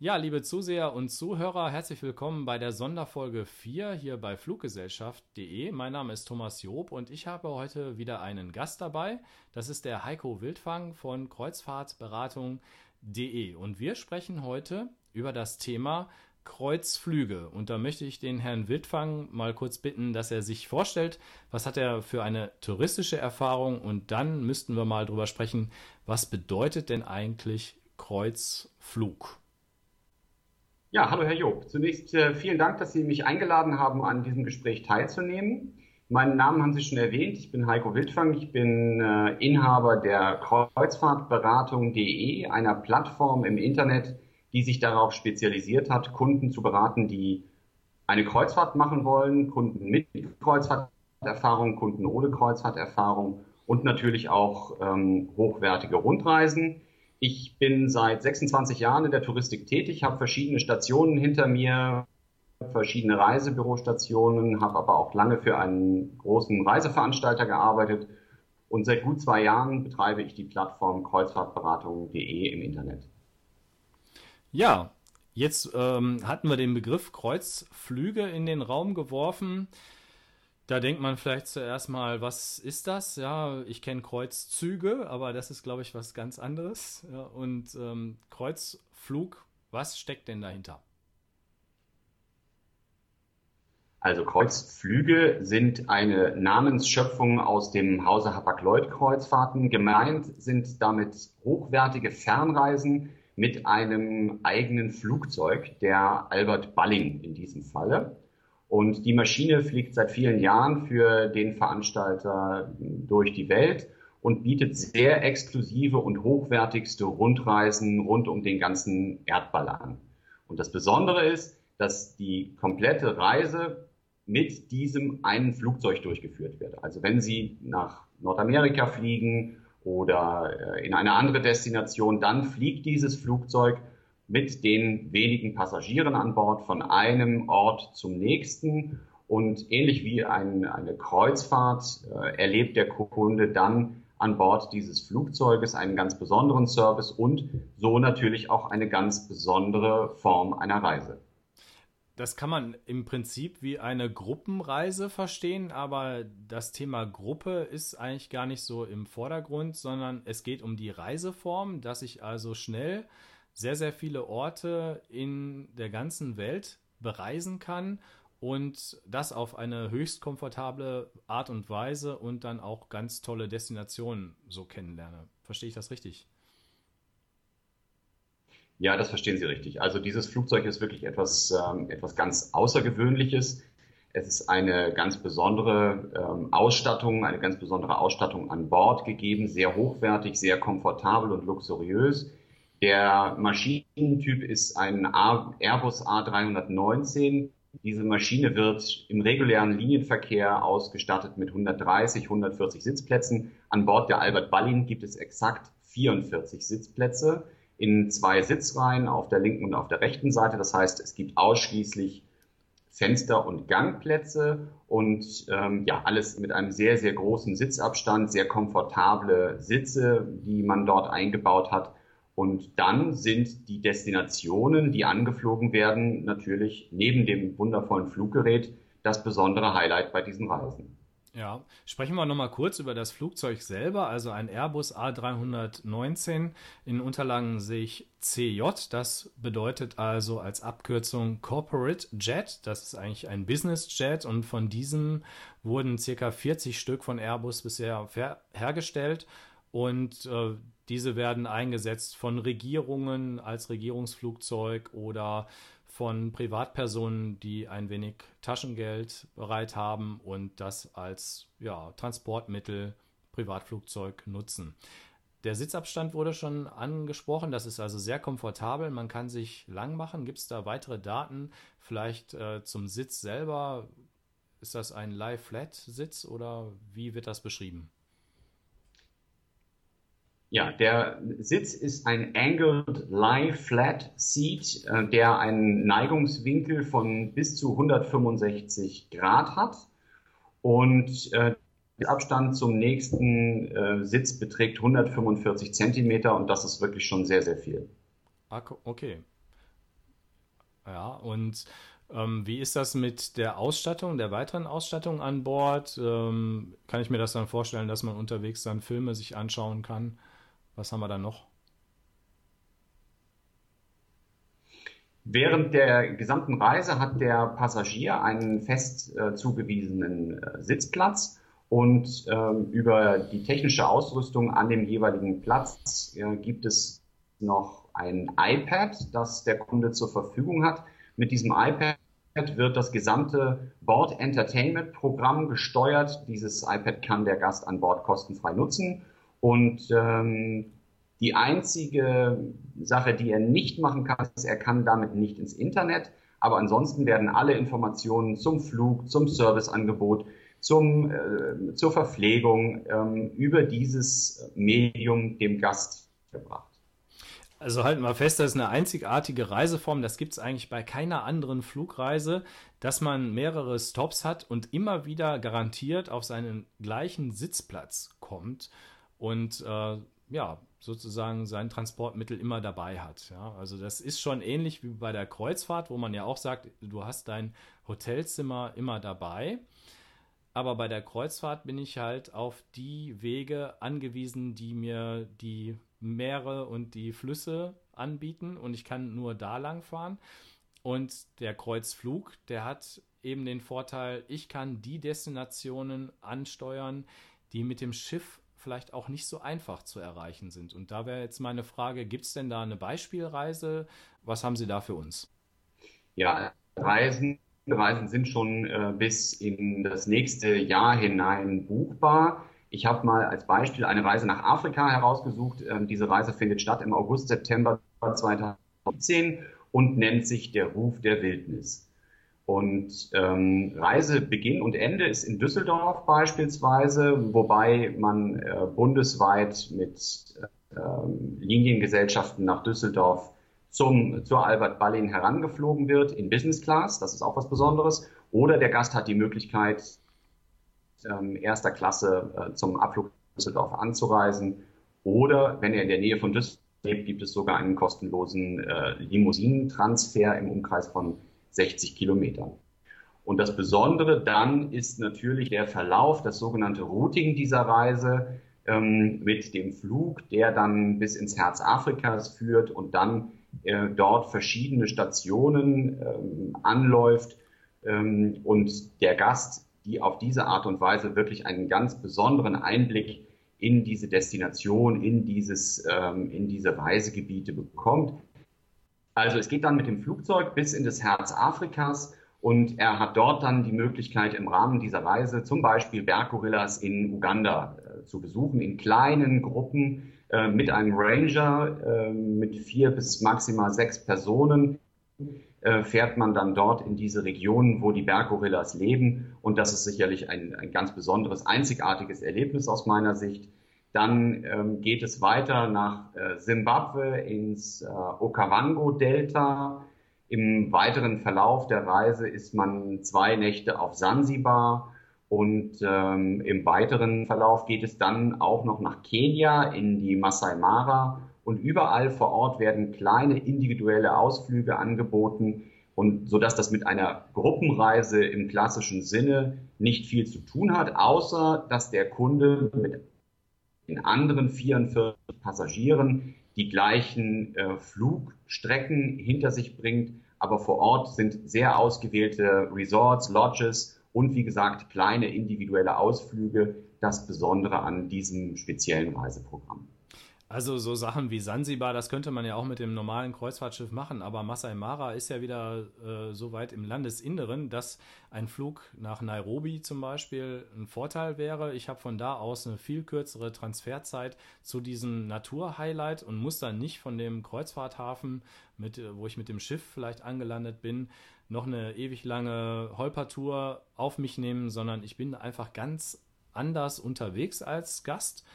Ja, liebe Zuseher und Zuhörer, herzlich willkommen bei der Sonderfolge 4 hier bei Fluggesellschaft.de. Mein Name ist Thomas Job und ich habe heute wieder einen Gast dabei. Das ist der Heiko Wildfang von Kreuzfahrtberatung.de. Und wir sprechen heute über das Thema Kreuzflüge. Und da möchte ich den Herrn Wildfang mal kurz bitten, dass er sich vorstellt, was hat er für eine touristische Erfahrung und dann müssten wir mal drüber sprechen, was bedeutet denn eigentlich Kreuzflug? Ja, hallo Herr Job. Zunächst äh, vielen Dank, dass Sie mich eingeladen haben, an diesem Gespräch teilzunehmen. Meinen Namen haben Sie schon erwähnt. Ich bin Heiko Wildfang. Ich bin äh, Inhaber der Kreuzfahrtberatung.de, einer Plattform im Internet, die sich darauf spezialisiert hat, Kunden zu beraten, die eine Kreuzfahrt machen wollen, Kunden mit Kreuzfahrterfahrung, Kunden ohne Kreuzfahrterfahrung und natürlich auch ähm, hochwertige Rundreisen. Ich bin seit 26 Jahren in der Touristik tätig, habe verschiedene Stationen hinter mir, verschiedene Reisebürostationen, habe aber auch lange für einen großen Reiseveranstalter gearbeitet und seit gut zwei Jahren betreibe ich die Plattform kreuzfahrtberatung.de im Internet. Ja, jetzt ähm, hatten wir den Begriff Kreuzflüge in den Raum geworfen. Da denkt man vielleicht zuerst mal, was ist das? Ja, ich kenne Kreuzzüge, aber das ist, glaube ich, was ganz anderes. Ja, und ähm, Kreuzflug, was steckt denn dahinter? Also Kreuzflüge sind eine Namensschöpfung aus dem Hause Hapag-Lloyd-Kreuzfahrten. Gemeint sind damit hochwertige Fernreisen mit einem eigenen Flugzeug, der Albert Balling in diesem Falle. Und die Maschine fliegt seit vielen Jahren für den Veranstalter durch die Welt und bietet sehr exklusive und hochwertigste Rundreisen rund um den ganzen Erdball an. Und das Besondere ist, dass die komplette Reise mit diesem einen Flugzeug durchgeführt wird. Also wenn Sie nach Nordamerika fliegen oder äh, in eine andere Destination, dann fliegt dieses Flugzeug mit den wenigen Passagieren an Bord von einem Ort zum nächsten. Und ähnlich wie ein, eine Kreuzfahrt äh, erlebt der Kunde dann an Bord dieses Flugzeuges einen ganz besonderen Service und so natürlich auch eine ganz besondere Form einer Reise. Das kann man im Prinzip wie eine Gruppenreise verstehen, aber das Thema Gruppe ist eigentlich gar nicht so im Vordergrund, sondern es geht um die Reiseform, dass ich also schnell sehr, sehr viele Orte in der ganzen Welt bereisen kann und das auf eine höchst komfortable Art und Weise und dann auch ganz tolle Destinationen so kennenlerne. Verstehe ich das richtig? Ja, das verstehen Sie richtig. Also dieses Flugzeug ist wirklich etwas, ähm, etwas ganz Außergewöhnliches. Es ist eine ganz besondere ähm, Ausstattung, eine ganz besondere Ausstattung an Bord gegeben, sehr hochwertig, sehr komfortabel und luxuriös. Der Maschinentyp ist ein Airbus A319. Diese Maschine wird im regulären Linienverkehr ausgestattet mit 130, 140 Sitzplätzen. An Bord der Albert Ballin gibt es exakt 44 Sitzplätze in zwei Sitzreihen auf der linken und auf der rechten Seite. Das heißt, es gibt ausschließlich Fenster- und Gangplätze und ähm, ja, alles mit einem sehr, sehr großen Sitzabstand, sehr komfortable Sitze, die man dort eingebaut hat. Und dann sind die Destinationen, die angeflogen werden, natürlich neben dem wundervollen Fluggerät das besondere Highlight bei diesen Reisen. Ja, sprechen wir nochmal kurz über das Flugzeug selber, also ein Airbus A319. In Unterlagen sehe ich CJ, das bedeutet also als Abkürzung Corporate Jet. Das ist eigentlich ein Business Jet und von diesem wurden circa 40 Stück von Airbus bisher hergestellt. Und äh, diese werden eingesetzt von Regierungen als Regierungsflugzeug oder von Privatpersonen, die ein wenig Taschengeld bereit haben und das als ja, Transportmittel, Privatflugzeug nutzen. Der Sitzabstand wurde schon angesprochen. Das ist also sehr komfortabel. Man kann sich lang machen. Gibt es da weitere Daten? Vielleicht äh, zum Sitz selber? Ist das ein Lie-Flat-Sitz oder wie wird das beschrieben? Ja, der Sitz ist ein Angled Lie Flat Seat, äh, der einen Neigungswinkel von bis zu 165 Grad hat und äh, der Abstand zum nächsten äh, Sitz beträgt 145 Zentimeter und das ist wirklich schon sehr, sehr viel. Okay. Ja, und ähm, wie ist das mit der Ausstattung, der weiteren Ausstattung an Bord? Ähm, kann ich mir das dann vorstellen, dass man unterwegs dann Filme sich anschauen kann? Was haben wir da noch? Während der gesamten Reise hat der Passagier einen fest äh, zugewiesenen äh, Sitzplatz und äh, über die technische Ausrüstung an dem jeweiligen Platz äh, gibt es noch ein iPad, das der Kunde zur Verfügung hat. Mit diesem iPad wird das gesamte Board Entertainment Programm gesteuert. Dieses iPad kann der Gast an Bord kostenfrei nutzen. Und ähm, die einzige Sache, die er nicht machen kann, ist, er kann damit nicht ins Internet. Aber ansonsten werden alle Informationen zum Flug, zum Serviceangebot, zum, äh, zur Verpflegung ähm, über dieses Medium dem Gast gebracht. Also halten wir fest, das ist eine einzigartige Reiseform. Das gibt es eigentlich bei keiner anderen Flugreise, dass man mehrere Stops hat und immer wieder garantiert auf seinen gleichen Sitzplatz kommt und äh, ja, sozusagen sein Transportmittel immer dabei hat. Ja, also das ist schon ähnlich wie bei der Kreuzfahrt, wo man ja auch sagt, du hast dein Hotelzimmer immer dabei. Aber bei der Kreuzfahrt bin ich halt auf die Wege angewiesen, die mir die Meere und die Flüsse anbieten und ich kann nur da lang fahren. Und der Kreuzflug, der hat eben den Vorteil, ich kann die Destinationen ansteuern, die mit dem Schiff vielleicht auch nicht so einfach zu erreichen sind. Und da wäre jetzt meine Frage, gibt es denn da eine Beispielreise? Was haben Sie da für uns? Ja, Reisen, Reisen sind schon äh, bis in das nächste Jahr hinein buchbar. Ich habe mal als Beispiel eine Reise nach Afrika herausgesucht. Ähm, diese Reise findet statt im August, September 2017 und nennt sich der Ruf der Wildnis. Und ähm, Reisebeginn und Ende ist in Düsseldorf beispielsweise, wobei man äh, bundesweit mit äh, Liniengesellschaften nach Düsseldorf zum, zur Albert Ballin herangeflogen wird in Business Class. Das ist auch was Besonderes. Oder der Gast hat die Möglichkeit, ähm, erster Klasse äh, zum Abflug Düsseldorf anzureisen. Oder wenn er in der Nähe von Düsseldorf lebt, gibt es sogar einen kostenlosen äh, Limousinentransfer im Umkreis von 60 Kilometern. Und das Besondere dann ist natürlich der Verlauf, das sogenannte Routing dieser Reise ähm, mit dem Flug, der dann bis ins Herz Afrikas führt und dann äh, dort verschiedene Stationen ähm, anläuft ähm, und der Gast, die auf diese Art und Weise wirklich einen ganz besonderen Einblick in diese Destination, in dieses, ähm, in diese Reisegebiete bekommt. Also es geht dann mit dem Flugzeug bis in das Herz Afrikas und er hat dort dann die Möglichkeit im Rahmen dieser Reise zum Beispiel Berggorillas in Uganda äh, zu besuchen, in kleinen Gruppen äh, mit einem Ranger äh, mit vier bis maximal sechs Personen äh, fährt man dann dort in diese Regionen, wo die Berggorillas leben. Und das ist sicherlich ein, ein ganz besonderes, einzigartiges Erlebnis aus meiner Sicht. Dann ähm, geht es weiter nach äh, Simbabwe ins äh, Okavango-Delta. Im weiteren Verlauf der Reise ist man zwei Nächte auf Sansibar und ähm, im weiteren Verlauf geht es dann auch noch nach Kenia in die Masai Mara. Und überall vor Ort werden kleine individuelle Ausflüge angeboten. Und so dass das mit einer Gruppenreise im klassischen Sinne nicht viel zu tun hat, außer dass der Kunde mit den anderen 44 Passagieren die gleichen äh, Flugstrecken hinter sich bringt. Aber vor Ort sind sehr ausgewählte Resorts, Lodges und wie gesagt kleine individuelle Ausflüge das Besondere an diesem speziellen Reiseprogramm. Also so Sachen wie Sansibar, das könnte man ja auch mit dem normalen Kreuzfahrtschiff machen, aber Masai Mara ist ja wieder äh, so weit im Landesinneren, dass ein Flug nach Nairobi zum Beispiel ein Vorteil wäre. Ich habe von da aus eine viel kürzere Transferzeit zu diesem Naturhighlight und muss dann nicht von dem Kreuzfahrthafen, mit, wo ich mit dem Schiff vielleicht angelandet bin, noch eine ewig lange Holpertour auf mich nehmen, sondern ich bin einfach ganz anders unterwegs als Gast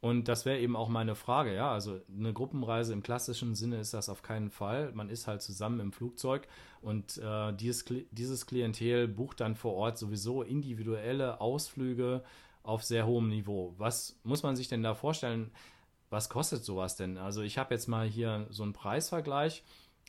und das wäre eben auch meine Frage, ja. Also eine Gruppenreise im klassischen Sinne ist das auf keinen Fall. Man ist halt zusammen im Flugzeug und äh, dieses, dieses Klientel bucht dann vor Ort sowieso individuelle Ausflüge auf sehr hohem Niveau. Was muss man sich denn da vorstellen? Was kostet sowas denn? Also ich habe jetzt mal hier so einen Preisvergleich.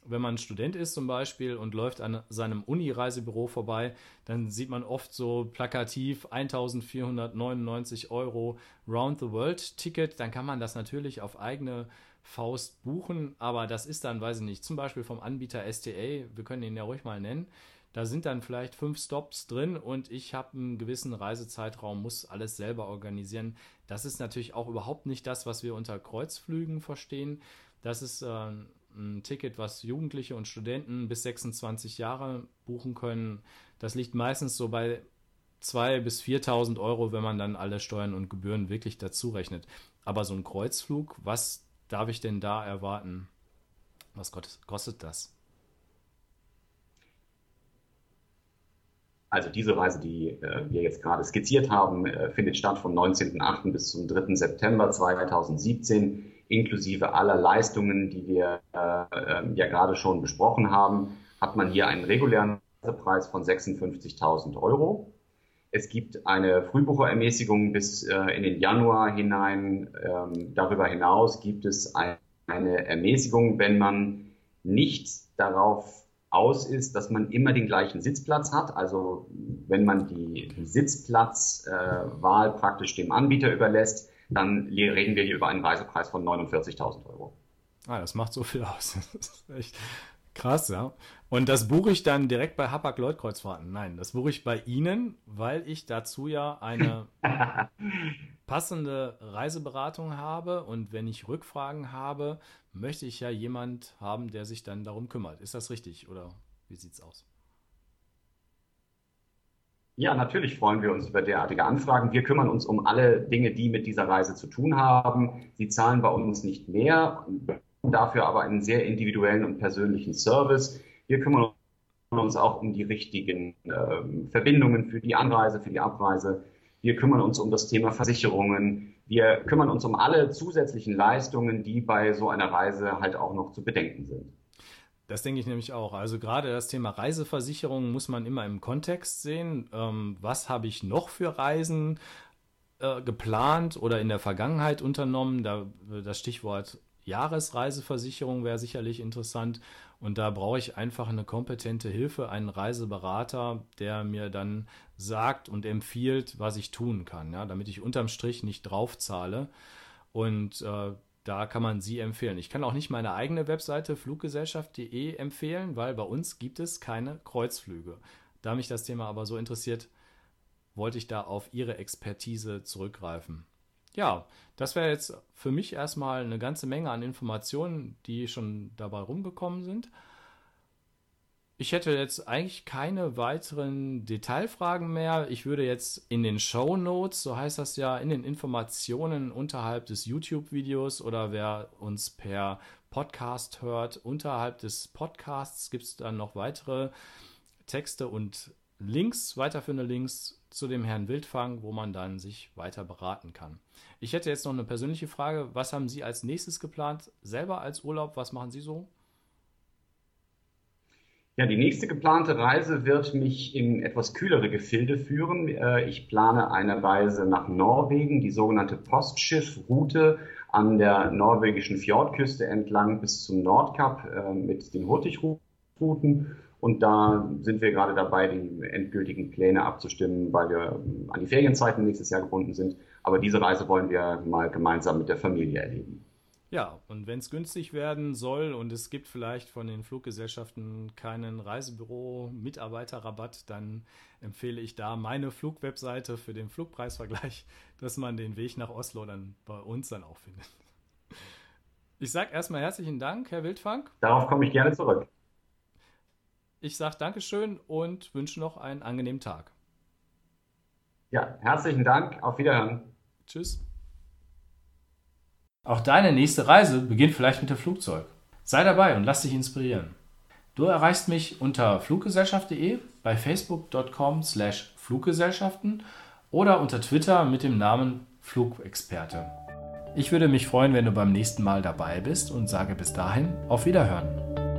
Wenn man Student ist zum Beispiel und läuft an seinem Uni-Reisebüro vorbei, dann sieht man oft so plakativ 1499 Euro Round-the-World-Ticket. Dann kann man das natürlich auf eigene Faust buchen, aber das ist dann, weiß ich nicht, zum Beispiel vom Anbieter STA, wir können ihn ja ruhig mal nennen. Da sind dann vielleicht fünf Stops drin und ich habe einen gewissen Reisezeitraum, muss alles selber organisieren. Das ist natürlich auch überhaupt nicht das, was wir unter Kreuzflügen verstehen. Das ist äh, ein Ticket, was Jugendliche und Studenten bis 26 Jahre buchen können. Das liegt meistens so bei 2.000 bis 4.000 Euro, wenn man dann alle Steuern und Gebühren wirklich dazu rechnet. Aber so ein Kreuzflug, was darf ich denn da erwarten? Was kostet das? Also diese Reise, die äh, wir jetzt gerade skizziert haben, äh, findet statt vom 19.08. bis zum 3. September 2017 inklusive aller Leistungen, die wir äh, ja gerade schon besprochen haben, hat man hier einen regulären Preis von 56.000 Euro. Es gibt eine Frühbucherermäßigung bis äh, in den Januar hinein. Ähm, darüber hinaus gibt es ein, eine Ermäßigung, wenn man nicht darauf aus ist, dass man immer den gleichen Sitzplatz hat. Also wenn man die, die Sitzplatzwahl äh, praktisch dem Anbieter überlässt, dann reden wir hier über einen Reisepreis von 49.000 Euro. Ah, das macht so viel aus. Das ist echt krass, ja. Und das buche ich dann direkt bei Hapag Lloyd Kreuzfahrten. Nein, das buche ich bei Ihnen, weil ich dazu ja eine passende Reiseberatung habe. Und wenn ich Rückfragen habe, möchte ich ja jemand haben, der sich dann darum kümmert. Ist das richtig oder wie sieht es aus? Ja, natürlich freuen wir uns über derartige Anfragen. Wir kümmern uns um alle Dinge, die mit dieser Reise zu tun haben. Sie zahlen bei uns nicht mehr, dafür aber einen sehr individuellen und persönlichen Service. Wir kümmern uns auch um die richtigen äh, Verbindungen für die Anreise, für die Abreise. Wir kümmern uns um das Thema Versicherungen. Wir kümmern uns um alle zusätzlichen Leistungen, die bei so einer Reise halt auch noch zu bedenken sind. Das denke ich nämlich auch. Also gerade das Thema Reiseversicherung muss man immer im Kontext sehen. Ähm, was habe ich noch für Reisen äh, geplant oder in der Vergangenheit unternommen? Da, das Stichwort Jahresreiseversicherung wäre sicherlich interessant. Und da brauche ich einfach eine kompetente Hilfe, einen Reiseberater, der mir dann sagt und empfiehlt, was ich tun kann, ja, damit ich unterm Strich nicht draufzahle. Und äh, da kann man sie empfehlen. Ich kann auch nicht meine eigene Webseite fluggesellschaft.de empfehlen, weil bei uns gibt es keine Kreuzflüge. Da mich das Thema aber so interessiert, wollte ich da auf Ihre Expertise zurückgreifen. Ja, das wäre jetzt für mich erstmal eine ganze Menge an Informationen, die schon dabei rumgekommen sind. Ich hätte jetzt eigentlich keine weiteren Detailfragen mehr. Ich würde jetzt in den Show Notes, so heißt das ja, in den Informationen unterhalb des YouTube-Videos oder wer uns per Podcast hört, unterhalb des Podcasts gibt es dann noch weitere Texte und Links, weiterführende Links zu dem Herrn Wildfang, wo man dann sich weiter beraten kann. Ich hätte jetzt noch eine persönliche Frage. Was haben Sie als nächstes geplant? Selber als Urlaub, was machen Sie so? Ja, die nächste geplante Reise wird mich in etwas kühlere Gefilde führen. Äh, ich plane eine Reise nach Norwegen, die sogenannte Postschiffroute an der norwegischen Fjordküste entlang bis zum Nordkap äh, mit den Hurtigruten. Und da sind wir gerade dabei, die endgültigen Pläne abzustimmen, weil wir an die Ferienzeiten nächstes Jahr gebunden sind. Aber diese Reise wollen wir mal gemeinsam mit der Familie erleben. Ja, und wenn es günstig werden soll und es gibt vielleicht von den Fluggesellschaften keinen Reisebüro-Mitarbeiterrabatt, dann empfehle ich da meine Flugwebseite für den Flugpreisvergleich, dass man den Weg nach Oslo dann bei uns dann auch findet. Ich sage erstmal herzlichen Dank, Herr Wildfang. Darauf komme ich gerne zurück. Ich sage Dankeschön und wünsche noch einen angenehmen Tag. Ja, herzlichen Dank. Auf Wiederhören. Tschüss. Auch deine nächste Reise beginnt vielleicht mit dem Flugzeug. Sei dabei und lass dich inspirieren. Du erreichst mich unter fluggesellschaft.de, bei facebook.com slash Fluggesellschaften oder unter Twitter mit dem Namen Flugexperte. Ich würde mich freuen, wenn du beim nächsten Mal dabei bist und sage bis dahin auf Wiederhören.